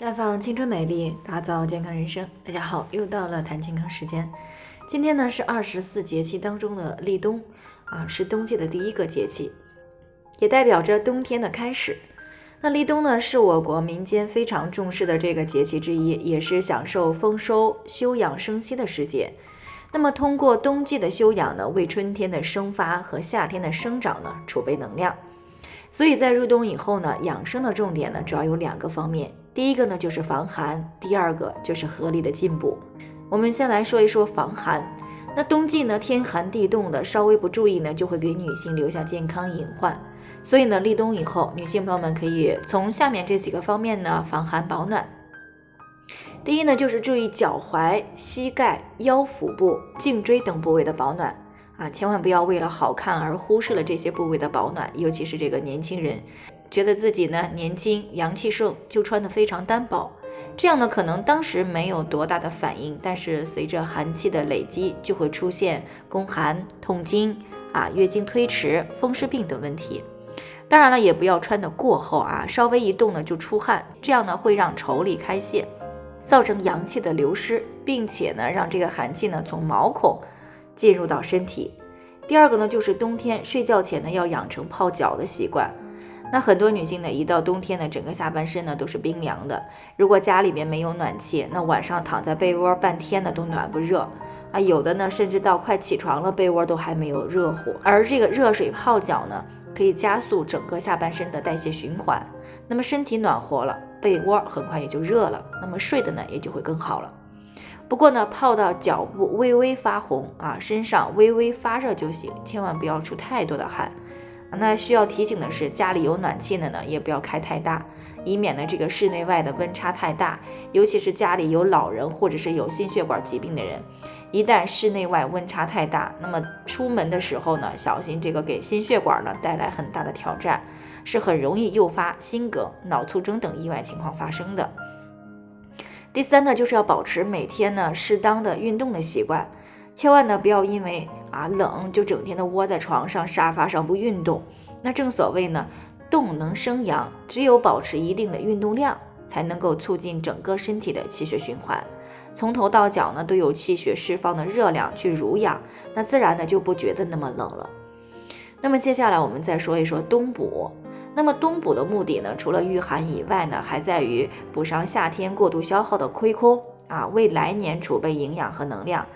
绽放青春美丽，打造健康人生。大家好，又到了谈健康时间。今天呢是二十四节气当中的立冬啊，是冬季的第一个节气，也代表着冬天的开始。那立冬呢是我国民间非常重视的这个节气之一，也是享受丰收、休养生息的时节。那么通过冬季的休养呢，为春天的生发和夏天的生长呢储备能量。所以在入冬以后呢，养生的重点呢主要有两个方面。第一个呢就是防寒，第二个就是合理的进补。我们先来说一说防寒。那冬季呢天寒地冻的，稍微不注意呢，就会给女性留下健康隐患。所以呢，立冬以后，女性朋友们可以从下面这几个方面呢防寒保暖。第一呢就是注意脚踝、膝盖、腰腹部、颈椎等部位的保暖啊，千万不要为了好看而忽视了这些部位的保暖，尤其是这个年轻人。觉得自己呢年轻阳气盛，就穿得非常单薄，这样呢可能当时没有多大的反应，但是随着寒气的累积，就会出现宫寒、痛经啊、月经推迟、风湿病等问题。当然了，也不要穿得过厚啊，稍微一动呢就出汗，这样呢会让腠理开泄，造成阳气的流失，并且呢让这个寒气呢从毛孔进入到身体。第二个呢就是冬天睡觉前呢要养成泡脚的习惯。那很多女性呢，一到冬天呢，整个下半身呢都是冰凉的。如果家里边没有暖气，那晚上躺在被窝半天呢都暖不热啊。有的呢，甚至到快起床了，被窝都还没有热乎。而这个热水泡脚呢，可以加速整个下半身的代谢循环。那么身体暖和了，被窝很快也就热了，那么睡的呢也就会更好了。不过呢，泡到脚部微微发红啊，身上微微发热就行，千万不要出太多的汗。那需要提醒的是，家里有暖气的呢，也不要开太大，以免呢这个室内外的温差太大。尤其是家里有老人或者是有心血管疾病的人，一旦室内外温差太大，那么出门的时候呢，小心这个给心血管呢带来很大的挑战，是很容易诱发心梗、脑卒中等意外情况发生的。第三呢，就是要保持每天呢适当的运动的习惯。千万呢不要因为啊冷就整天的窝在床上沙发上不运动。那正所谓呢，动能生阳，只有保持一定的运动量，才能够促进整个身体的气血循环，从头到脚呢都有气血释放的热量去濡养，那自然呢就不觉得那么冷了。那么接下来我们再说一说冬补。那么冬补的目的呢，除了御寒以外呢，还在于补上夏天过度消耗的亏空啊，为来年储备营养和能量。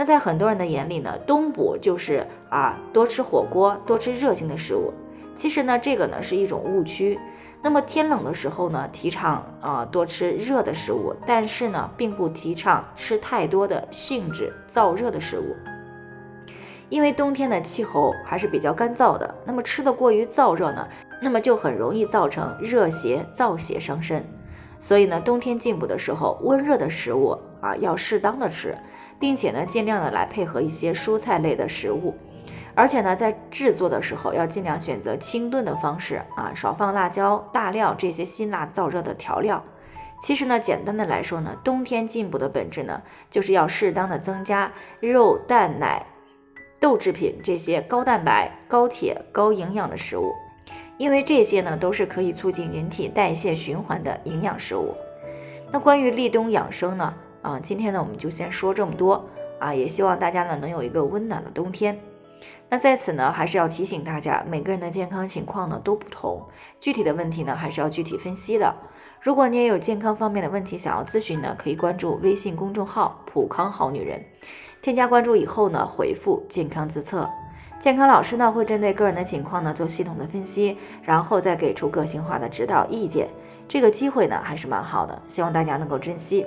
那在很多人的眼里呢，冬补就是啊多吃火锅，多吃热性的食物。其实呢，这个呢是一种误区。那么天冷的时候呢，提倡啊多吃热的食物，但是呢，并不提倡吃太多的性质燥热的食物。因为冬天的气候还是比较干燥的，那么吃的过于燥热呢，那么就很容易造成热邪燥邪伤身。所以呢，冬天进补的时候，温热的食物啊要适当的吃。并且呢，尽量的来配合一些蔬菜类的食物，而且呢，在制作的时候要尽量选择清炖的方式啊，少放辣椒、大料这些辛辣燥热的调料。其实呢，简单的来说呢，冬天进补的本质呢，就是要适当的增加肉、蛋、奶、豆制品这些高蛋白、高铁、高营养的食物，因为这些呢，都是可以促进人体代谢循环的营养食物。那关于立冬养生呢？啊，今天呢我们就先说这么多啊，也希望大家呢能有一个温暖的冬天。那在此呢，还是要提醒大家，每个人的健康情况呢都不同，具体的问题呢还是要具体分析的。如果你也有健康方面的问题想要咨询呢，可以关注微信公众号“普康好女人”，添加关注以后呢，回复“健康自测”，健康老师呢会针对个人的情况呢做系统的分析，然后再给出个性化的指导意见。这个机会呢还是蛮好的，希望大家能够珍惜。